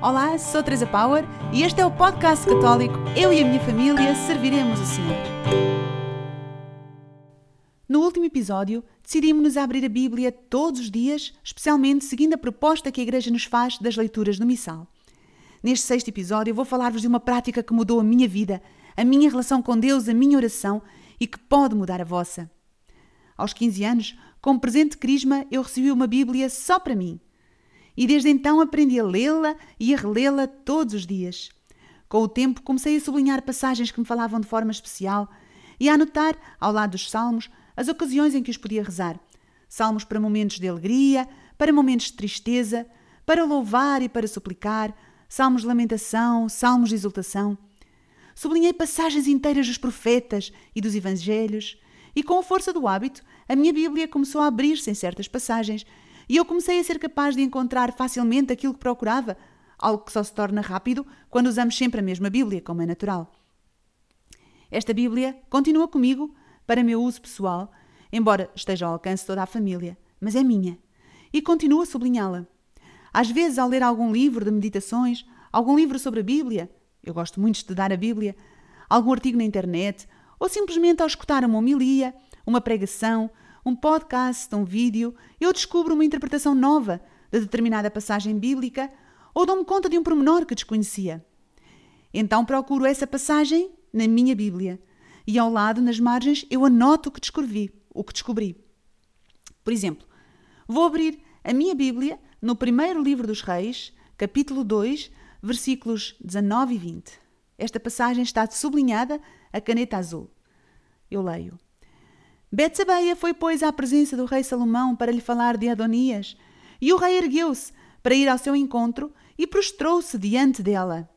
Olá, sou Teresa Power e este é o podcast católico Eu e a minha família serviremos o Senhor. No último episódio, decidimos-nos abrir a Bíblia todos os dias, especialmente seguindo a proposta que a Igreja nos faz das leituras do Missal. Neste sexto episódio, vou falar-vos de uma prática que mudou a minha vida, a minha relação com Deus, a minha oração e que pode mudar a vossa. Aos 15 anos, como presente de Crisma, eu recebi uma Bíblia só para mim e desde então aprendi a lê-la e a relê-la todos os dias. Com o tempo, comecei a sublinhar passagens que me falavam de forma especial e a anotar, ao lado dos salmos, as ocasiões em que os podia rezar. Salmos para momentos de alegria, para momentos de tristeza, para louvar e para suplicar, salmos de lamentação, salmos de exultação. Sublinhei passagens inteiras dos profetas e dos evangelhos, e com a força do hábito, a minha Bíblia começou a abrir-se em certas passagens e eu comecei a ser capaz de encontrar facilmente aquilo que procurava, algo que só se torna rápido quando usamos sempre a mesma Bíblia, como é natural. Esta Bíblia continua comigo para meu uso pessoal, embora esteja ao alcance de toda a família, mas é minha, e continuo a sublinhá-la. Às vezes, ao ler algum livro de meditações, algum livro sobre a Bíblia, eu gosto muito de estudar a Bíblia, algum artigo na internet, ou simplesmente ao escutar uma homilia, uma pregação, um podcast, um vídeo, eu descubro uma interpretação nova de determinada passagem bíblica ou dou-me conta de um pormenor que desconhecia. Então procuro essa passagem na minha Bíblia e ao lado, nas margens, eu anoto o que descrevi, o que descobri. Por exemplo, vou abrir a minha Bíblia no primeiro livro dos Reis, capítulo 2, versículos 19 e 20. Esta passagem está sublinhada a caneta azul. Eu leio. Betsabeia foi, pois, à presença do rei Salomão para lhe falar de Adonias, e o rei ergueu-se para ir ao seu encontro e prostrou-se diante dela.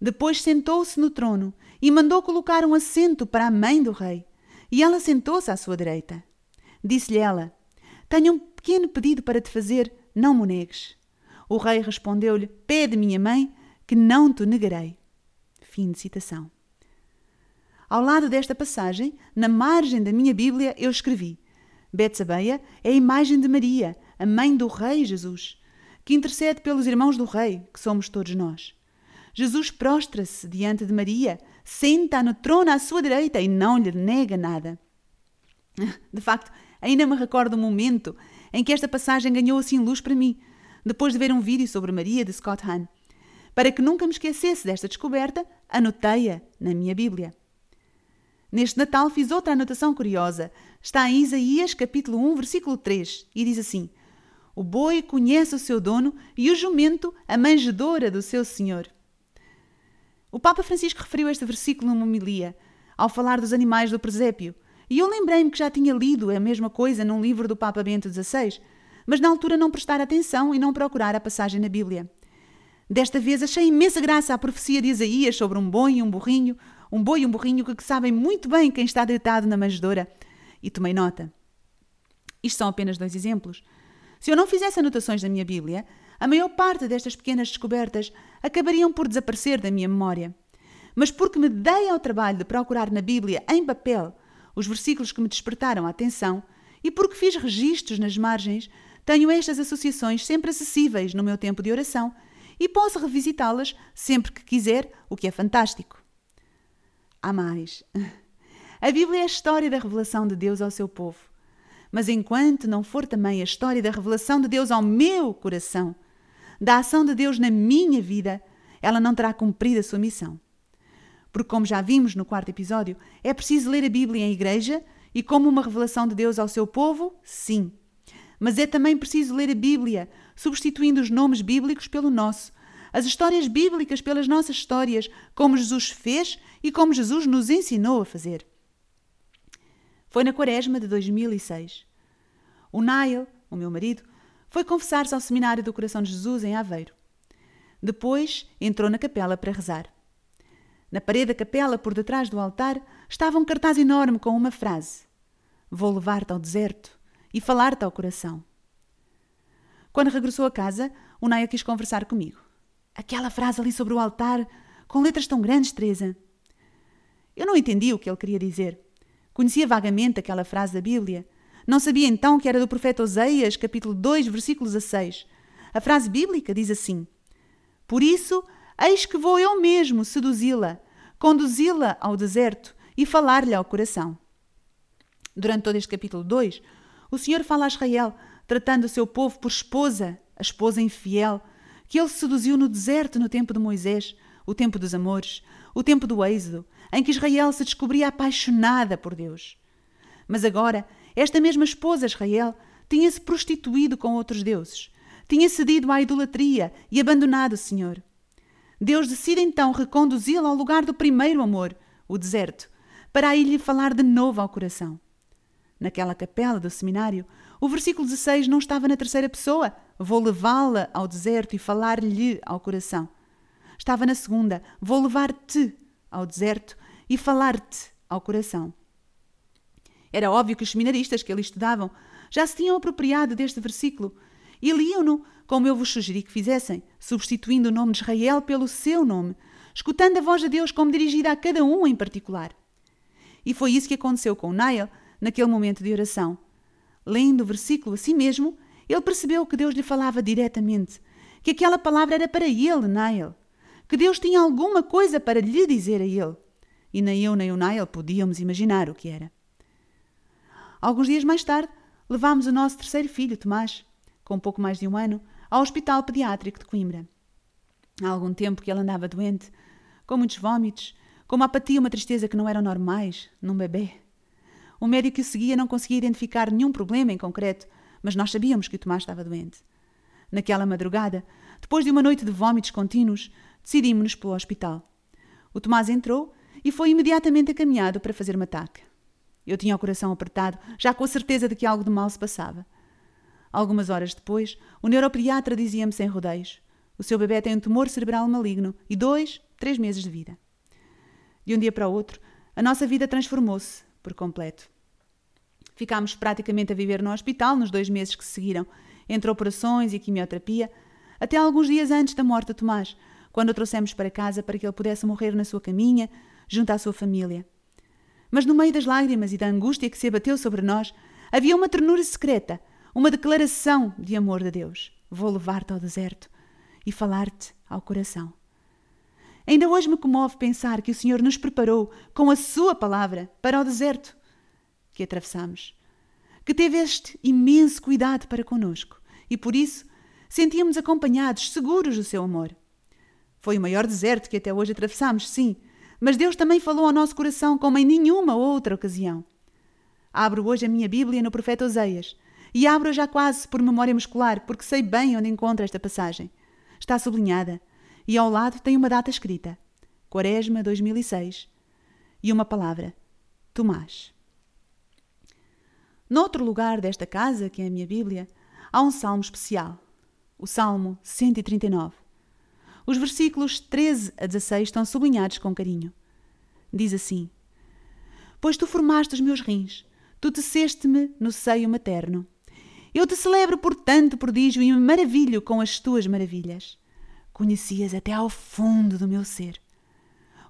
Depois sentou-se no trono e mandou colocar um assento para a mãe do rei, e ela sentou-se à sua direita. Disse-lhe ela: Tenho um pequeno pedido para te fazer, não me negues. O rei respondeu-lhe: Pede, minha mãe, que não te negarei. Fim de citação. Ao lado desta passagem, na margem da minha Bíblia, eu escrevi: Betsabeia é a imagem de Maria, a mãe do Rei Jesus, que intercede pelos irmãos do Rei, que somos todos nós. Jesus prostra-se diante de Maria, senta no trono à sua direita e não lhe nega nada. De facto, ainda me recordo o momento em que esta passagem ganhou assim luz para mim, depois de ver um vídeo sobre Maria de Scott Hahn. Para que nunca me esquecesse desta descoberta, anotei-a na minha Bíblia. Neste Natal fiz outra anotação curiosa. Está em Isaías capítulo 1, versículo 3, e diz assim: O boi conhece o seu dono e o jumento a manjedora do seu senhor. O Papa Francisco referiu este versículo numa homilia, ao falar dos animais do presépio, e eu lembrei-me que já tinha lido a mesma coisa num livro do Papa Bento XVI, mas na altura não prestar atenção e não procurar a passagem na Bíblia. Desta vez achei imensa graça à profecia de Isaías sobre um boi e um burrinho, um boi e um burrinho que sabem muito bem quem está deitado na manjedoura. E tomei nota. Isto são apenas dois exemplos. Se eu não fizesse anotações na minha Bíblia, a maior parte destas pequenas descobertas acabariam por desaparecer da minha memória. Mas porque me dei ao trabalho de procurar na Bíblia, em papel, os versículos que me despertaram a atenção e porque fiz registros nas margens, tenho estas associações sempre acessíveis no meu tempo de oração e posso revisitá-las sempre que quiser, o que é fantástico há mais. A Bíblia é a história da revelação de Deus ao seu povo. Mas enquanto não for também a história da revelação de Deus ao meu coração, da ação de Deus na minha vida, ela não terá cumprido a sua missão. Porque, como já vimos no quarto episódio, é preciso ler a Bíblia em igreja e como uma revelação de Deus ao seu povo, sim. Mas é também preciso ler a Bíblia, substituindo os nomes bíblicos pelo nosso, as histórias bíblicas pelas nossas histórias, como Jesus fez e como Jesus nos ensinou a fazer. Foi na quaresma de 2006. O Niall, o meu marido, foi confessar-se ao Seminário do Coração de Jesus em Aveiro. Depois entrou na capela para rezar. Na parede da capela, por detrás do altar, estava um cartaz enorme com uma frase: Vou levar-te ao deserto e falar-te ao coração. Quando regressou a casa, o Naya quis conversar comigo. Aquela frase ali sobre o altar, com letras tão grandes, Teresa. Eu não entendi o que ele queria dizer. Conhecia vagamente aquela frase da Bíblia. Não sabia então que era do profeta Oseias, capítulo 2, versículos a 6. A frase bíblica diz assim: Por isso, eis que vou eu mesmo seduzi-la, conduzi-la ao deserto e falar-lhe ao coração. Durante todo este capítulo 2, o Senhor fala a Israel, tratando o seu povo por esposa, a esposa infiel, que ele seduziu no deserto no tempo de Moisés, o tempo dos amores, o tempo do êxodo, em que Israel se descobria apaixonada por Deus. Mas agora, esta mesma esposa, Israel, tinha-se prostituído com outros deuses, tinha cedido à idolatria e abandonado o Senhor. Deus decide então reconduzi-la ao lugar do primeiro amor, o deserto, para aí lhe falar de novo ao coração. Naquela capela do seminário, o versículo 16 não estava na terceira pessoa, vou levá-la ao deserto e falar-lhe ao coração. Estava na segunda, vou levar-te ao deserto e falar-te ao coração. Era óbvio que os seminaristas que ali estudavam já se tinham apropriado deste versículo e liam-no como eu vos sugeri que fizessem, substituindo o nome de Israel pelo seu nome, escutando a voz de Deus como dirigida a cada um em particular. E foi isso que aconteceu com Nael naquele momento de oração. Lendo o versículo assim mesmo, ele percebeu que Deus lhe falava diretamente, que aquela palavra era para ele, Nael, que Deus tinha alguma coisa para lhe dizer a ele. E nem eu nem o Nael podíamos imaginar o que era. Alguns dias mais tarde, levámos o nosso terceiro filho, Tomás, com pouco mais de um ano, ao Hospital Pediátrico de Coimbra. Há algum tempo que ele andava doente, com muitos vômitos, com uma apatia e uma tristeza que não eram normais num bebê. O médico que o seguia não conseguia identificar nenhum problema em concreto, mas nós sabíamos que o Tomás estava doente. Naquela madrugada, depois de uma noite de vômitos contínuos, decidimos-nos para o hospital. O Tomás entrou e foi imediatamente acaminhado para fazer uma ataque. Eu tinha o coração apertado, já com a certeza de que algo de mal se passava. Algumas horas depois, o neuropediatra dizia-me sem rodeios: o seu bebê tem um tumor cerebral maligno e dois, três meses de vida. De um dia para o outro, a nossa vida transformou-se por completo. Ficámos praticamente a viver no hospital nos dois meses que se seguiram, entre operações e quimioterapia, até alguns dias antes da morte de Tomás, quando o trouxemos para casa para que ele pudesse morrer na sua caminha, junto à sua família. Mas no meio das lágrimas e da angústia que se abateu sobre nós, havia uma ternura secreta, uma declaração de amor de Deus. Vou levar-te ao deserto e falar-te ao coração. Ainda hoje me comove pensar que o Senhor nos preparou com a Sua palavra para o deserto que atravessamos, que teve este imenso cuidado para conosco e por isso sentíamos acompanhados, seguros do seu amor. Foi o maior deserto que até hoje atravessamos, sim, mas Deus também falou ao nosso coração como em nenhuma outra ocasião. Abro hoje a minha Bíblia no profeta Oseias e abro já quase por memória muscular, porque sei bem onde encontro esta passagem. Está sublinhada e ao lado tem uma data escrita: Quaresma 2006 e uma palavra: Tomás. Noutro lugar desta casa, que é a minha Bíblia, há um salmo especial, o Salmo 139. Os versículos 13 a 16 estão sublinhados com carinho. Diz assim: Pois tu formaste os meus rins, tu teceste-me no seio materno. Eu te celebro por tanto prodígio e me maravilho com as tuas maravilhas. Conhecias até ao fundo do meu ser.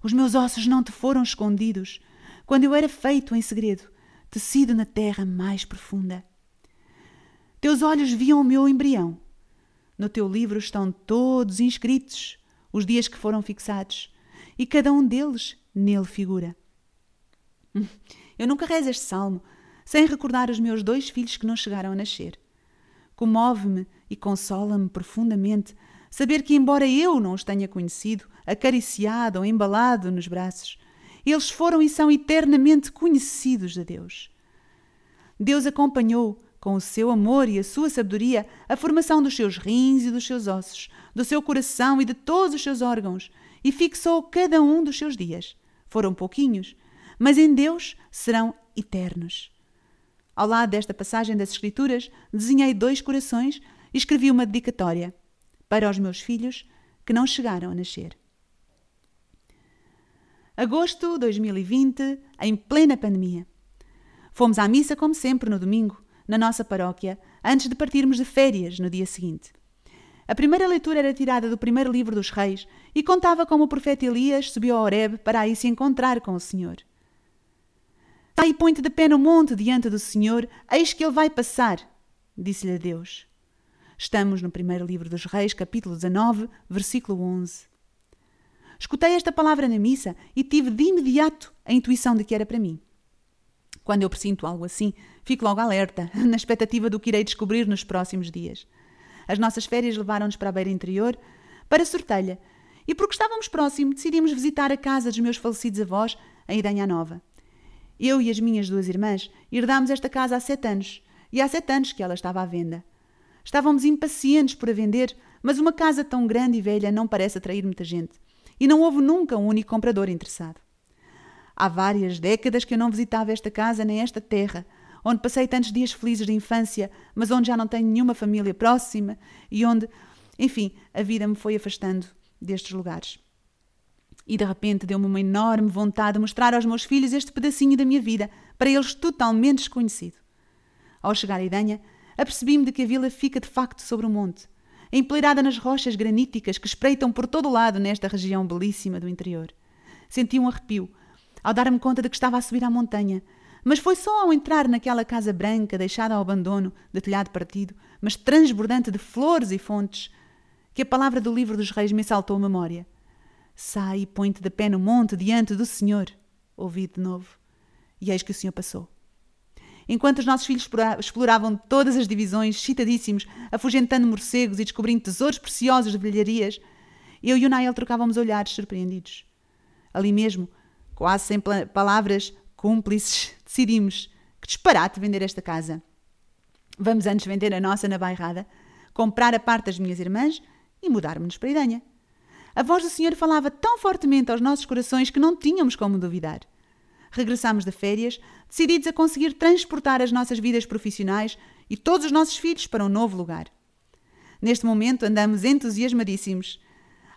Os meus ossos não te foram escondidos quando eu era feito em segredo, tecido na terra mais profunda. Teus olhos viam o meu embrião no teu livro estão todos inscritos os dias que foram fixados, e cada um deles nele figura. Eu nunca rezo este salmo sem recordar os meus dois filhos que não chegaram a nascer. Comove-me e consola-me profundamente saber que, embora eu não os tenha conhecido, acariciado ou embalado nos braços, eles foram e são eternamente conhecidos de Deus. Deus acompanhou com o seu amor e a sua sabedoria, a formação dos seus rins e dos seus ossos, do seu coração e de todos os seus órgãos, e fixou cada um dos seus dias. Foram pouquinhos, mas em Deus serão eternos. Ao lado desta passagem das Escrituras, desenhei dois corações e escrevi uma dedicatória para os meus filhos que não chegaram a nascer. Agosto de 2020, em plena pandemia. Fomos à missa como sempre no domingo na nossa paróquia antes de partirmos de férias no dia seguinte. A primeira leitura era tirada do primeiro livro dos Reis e contava como o profeta Elias subiu a Horeb para aí se encontrar com o Senhor. Sai e põe-te de pé no monte diante do Senhor, eis que ele vai passar, disse-lhe Deus. Estamos no primeiro livro dos Reis, capítulo 19, versículo 11. Escutei esta palavra na missa e tive de imediato a intuição de que era para mim. Quando eu presinto algo assim, fico logo alerta, na expectativa do que irei descobrir nos próximos dias. As nossas férias levaram-nos para a beira interior, para Sortelha, e porque estávamos próximos, decidimos visitar a casa dos meus falecidos avós, em Idanha Nova. Eu e as minhas duas irmãs herdámos esta casa há sete anos, e há sete anos que ela estava à venda. Estávamos impacientes por a vender, mas uma casa tão grande e velha não parece atrair muita gente, e não houve nunca um único comprador interessado. Há várias décadas que eu não visitava esta casa nem esta terra, onde passei tantos dias felizes de infância, mas onde já não tenho nenhuma família próxima e onde, enfim, a vida me foi afastando destes lugares. E de repente deu-me uma enorme vontade de mostrar aos meus filhos este pedacinho da minha vida, para eles totalmente desconhecido. Ao chegar à Idanha, apercebi-me de que a vila fica de facto sobre o monte, empoleirada nas rochas graníticas que espreitam por todo o lado nesta região belíssima do interior. Senti um arrepio ao dar-me conta de que estava a subir à montanha, mas foi só ao entrar naquela casa branca deixada ao abandono, de telhado partido, mas transbordante de flores e fontes, que a palavra do livro dos reis me saltou à memória. Sai e põe-te de pé no monte diante do Senhor. Ouvi de novo. E eis que o Senhor passou. Enquanto os nossos filhos exploravam todas as divisões, excitadíssimos, afugentando morcegos e descobrindo tesouros preciosos de velharias, eu e o Nael trocávamos olhares surpreendidos. Ali mesmo, quase sem palavras cúmplices, decidimos que disparate vender esta casa. Vamos antes vender a nossa na bairrada, comprar a parte das minhas irmãs e mudar-nos para a Idanha. A voz do Senhor falava tão fortemente aos nossos corações que não tínhamos como duvidar. Regressámos de férias, decididos a conseguir transportar as nossas vidas profissionais e todos os nossos filhos para um novo lugar. Neste momento andamos entusiasmadíssimos.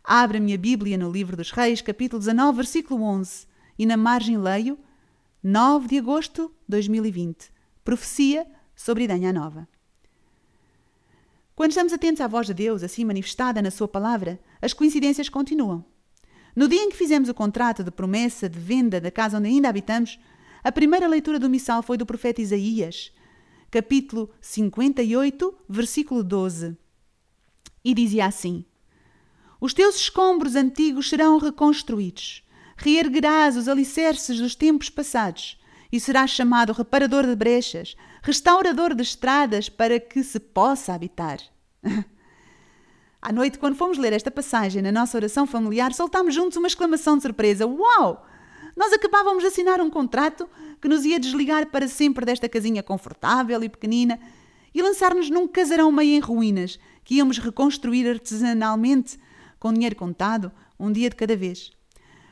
Abra a minha Bíblia no livro dos Reis, capítulo 19, versículo 11, e na margem leio 9 de agosto de 2020. Profecia sobre Idanha Nova. Quando estamos atentos à voz de Deus, assim manifestada na Sua palavra, as coincidências continuam. No dia em que fizemos o contrato de promessa de venda da casa onde ainda habitamos, a primeira leitura do missal foi do profeta Isaías, capítulo 58, versículo 12. E dizia assim: Os teus escombros antigos serão reconstruídos, reerguerás os alicerces dos tempos passados, e serás chamado reparador de brechas, restaurador de estradas para que se possa habitar. À noite, quando fomos ler esta passagem na nossa oração familiar, soltámos juntos uma exclamação de surpresa: Uau! Nós acabávamos de assinar um contrato que nos ia desligar para sempre desta casinha confortável e pequenina e lançar-nos num casarão meio em ruínas que íamos reconstruir artesanalmente, com dinheiro contado, um dia de cada vez.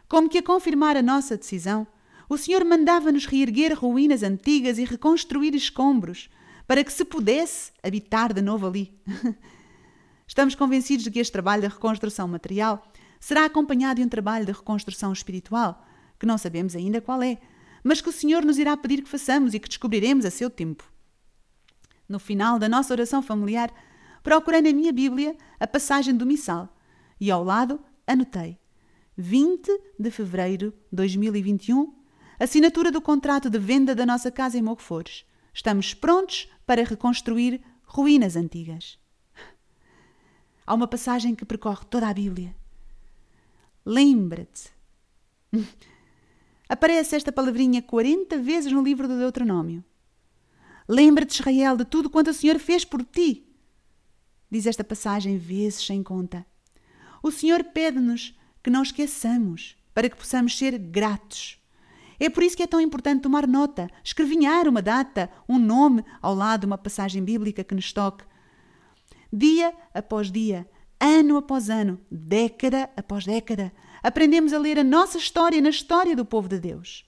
Como que a confirmar a nossa decisão, o Senhor mandava-nos reerguer ruínas antigas e reconstruir escombros, para que se pudesse habitar de novo ali. Estamos convencidos de que este trabalho de reconstrução material será acompanhado de um trabalho de reconstrução espiritual, que não sabemos ainda qual é, mas que o Senhor nos irá pedir que façamos e que descobriremos a seu tempo. No final da nossa oração familiar, procurei na minha Bíblia a passagem do Missal e ao lado anotei 20 de fevereiro de 2021 Assinatura do contrato de venda da nossa casa em Mogfores. Estamos prontos para reconstruir ruínas antigas. Há uma passagem que percorre toda a Bíblia. Lembra-te. Aparece esta palavrinha 40 vezes no livro do Deuteronômio. Lembra-te, Israel, de tudo quanto o Senhor fez por ti. Diz esta passagem vezes sem conta. O Senhor pede-nos que não esqueçamos, para que possamos ser gratos. É por isso que é tão importante tomar nota, escrevinhar uma data, um nome ao lado de uma passagem bíblica que nos toque. Dia após dia, ano após ano, década após década, aprendemos a ler a nossa história na história do povo de Deus.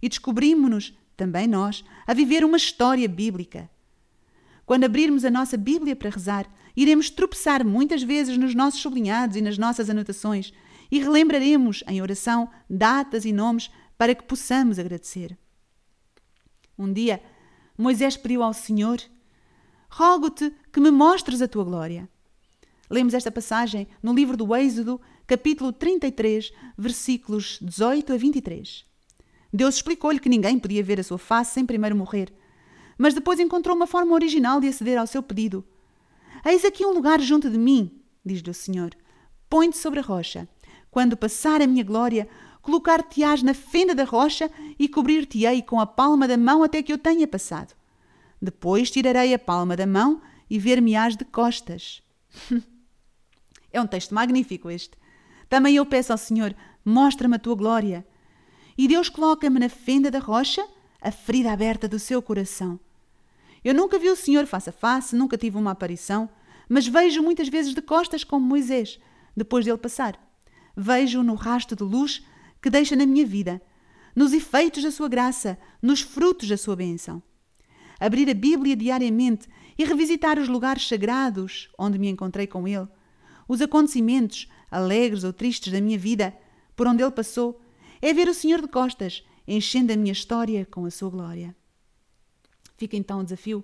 E descobrimos-nos, também nós, a viver uma história bíblica. Quando abrirmos a nossa Bíblia para rezar, iremos tropeçar muitas vezes nos nossos sublinhados e nas nossas anotações e relembraremos em oração datas e nomes para que possamos agradecer. Um dia, Moisés pediu ao Senhor: Rogo-te que me mostres a tua glória. Lemos esta passagem no livro do Êxodo, capítulo 33, versículos 18 a 23. Deus explicou-lhe que ninguém podia ver a sua face sem primeiro morrer, mas depois encontrou uma forma original de aceder ao seu pedido. Eis aqui um lugar junto de mim, diz-lhe o Senhor. Põe-te sobre a rocha. Quando passar a minha glória, colocar-te-ás na fenda da rocha e cobrir-te-ei com a palma da mão até que eu tenha passado. Depois tirarei a palma da mão e ver-me-ás de costas. é um texto magnífico este. Também eu peço ao Senhor, mostra-me a tua glória. E Deus coloca-me na fenda da rocha, a ferida aberta do seu coração. Eu nunca vi o Senhor face a face, nunca tive uma aparição, mas vejo muitas vezes de costas como Moisés, depois dele passar. Vejo no rasto de luz que deixa na minha vida, nos efeitos da sua graça, nos frutos da sua bênção abrir a Bíblia diariamente e revisitar os lugares sagrados onde me encontrei com Ele, os acontecimentos, alegres ou tristes da minha vida, por onde Ele passou, é ver o Senhor de costas, enchendo a minha história com a sua glória. Fica então o desafio.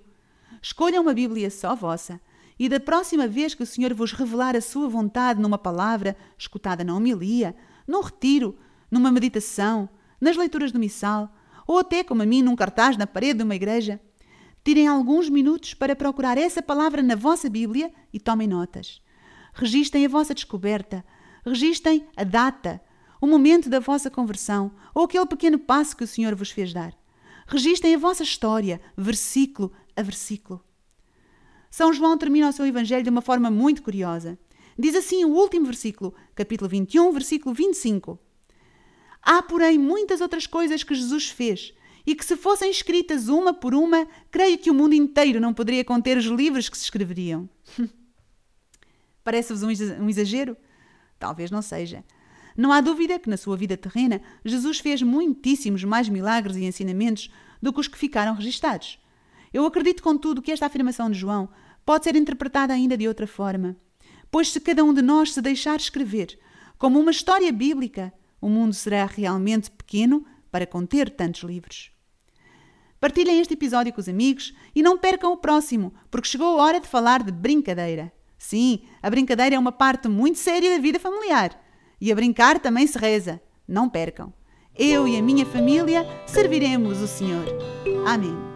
Escolham uma Bíblia só vossa, e da próxima vez que o Senhor vos revelar a sua vontade numa palavra, escutada na homilia, num retiro, numa meditação, nas leituras do missal, ou até, como a mim, num cartaz na parede de uma igreja, Tirem alguns minutos para procurar essa palavra na vossa Bíblia e tomem notas. Registem a vossa descoberta, registem a data, o momento da vossa conversão ou aquele pequeno passo que o Senhor vos fez dar. Registem a vossa história, versículo a versículo. São João termina o seu Evangelho de uma forma muito curiosa. Diz assim o último versículo, capítulo 21, versículo 25. Há, porém, muitas outras coisas que Jesus fez e que, se fossem escritas uma por uma, creio que o mundo inteiro não poderia conter os livros que se escreveriam. Parece-vos um exagero? Talvez não seja. Não há dúvida que na sua vida terrena Jesus fez muitíssimos mais milagres e ensinamentos do que os que ficaram registados. Eu acredito, contudo, que esta afirmação de João pode ser interpretada ainda de outra forma. Pois se cada um de nós se deixar escrever como uma história bíblica, o mundo será realmente pequeno para conter tantos livros. Partilhem este episódio com os amigos e não percam o próximo, porque chegou a hora de falar de brincadeira. Sim, a brincadeira é uma parte muito séria da vida familiar. E a brincar também se reza. Não percam. Eu e a minha família serviremos o Senhor. Amém.